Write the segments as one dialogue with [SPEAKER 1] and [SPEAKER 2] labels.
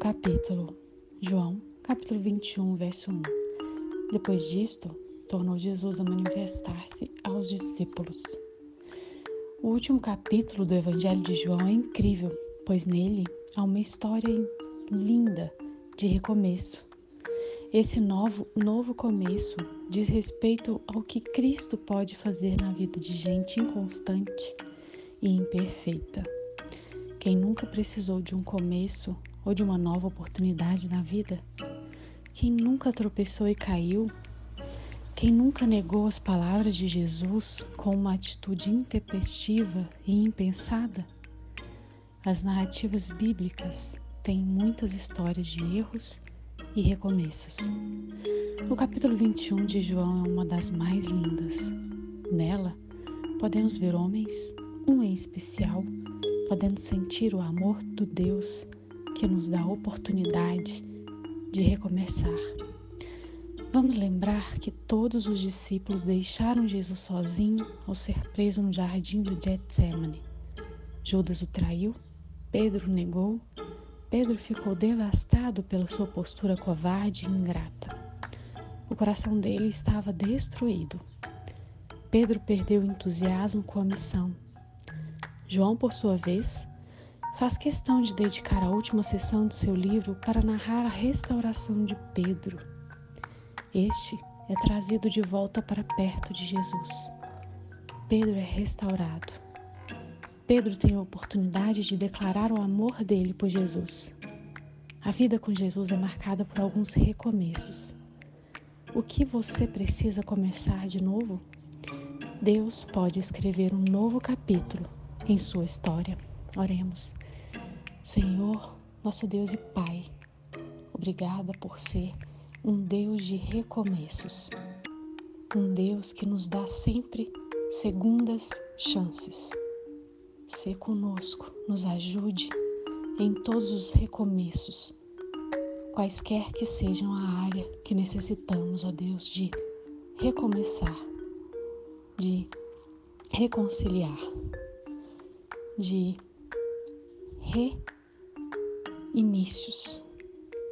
[SPEAKER 1] capítulo, João, capítulo 21, verso 1. Depois disto, tornou Jesus a manifestar-se aos discípulos. O último capítulo do Evangelho de João é incrível, pois nele há uma história linda de recomeço. Esse novo, novo começo diz respeito ao que Cristo pode fazer na vida de gente inconstante e imperfeita. Quem nunca precisou de um começo ou de uma nova oportunidade na vida? Quem nunca tropeçou e caiu? Quem nunca negou as palavras de Jesus com uma atitude intempestiva e impensada? As narrativas bíblicas têm muitas histórias de erros e recomeços. O capítulo 21 de João é uma das mais lindas. Nela, podemos ver homens, um em especial, podendo sentir o amor do Deus que nos dá a oportunidade de recomeçar. Vamos lembrar que todos os discípulos deixaram Jesus sozinho ao ser preso no jardim do Getsemane. Judas o traiu, Pedro o negou, Pedro ficou devastado pela sua postura covarde e ingrata. O coração dele estava destruído. Pedro perdeu o entusiasmo com a missão. João, por sua vez, faz questão de dedicar a última sessão do seu livro para narrar a restauração de Pedro. Este é trazido de volta para perto de Jesus. Pedro é restaurado. Pedro tem a oportunidade de declarar o amor dele por Jesus. A vida com Jesus é marcada por alguns recomeços. O que você precisa começar de novo? Deus pode escrever um novo capítulo em sua história. Oremos. Senhor, nosso Deus e Pai, obrigada por ser um Deus de recomeços, um Deus que nos dá sempre segundas chances. Ser conosco, nos ajude em todos os recomeços, quaisquer que sejam a área que necessitamos, ó Deus, de recomeçar, de reconciliar, de reinícios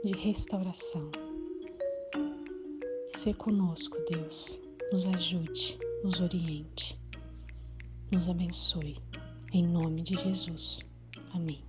[SPEAKER 1] de restauração. Se conosco, Deus, nos ajude, nos oriente, nos abençoe. Em nome de Jesus. Amém.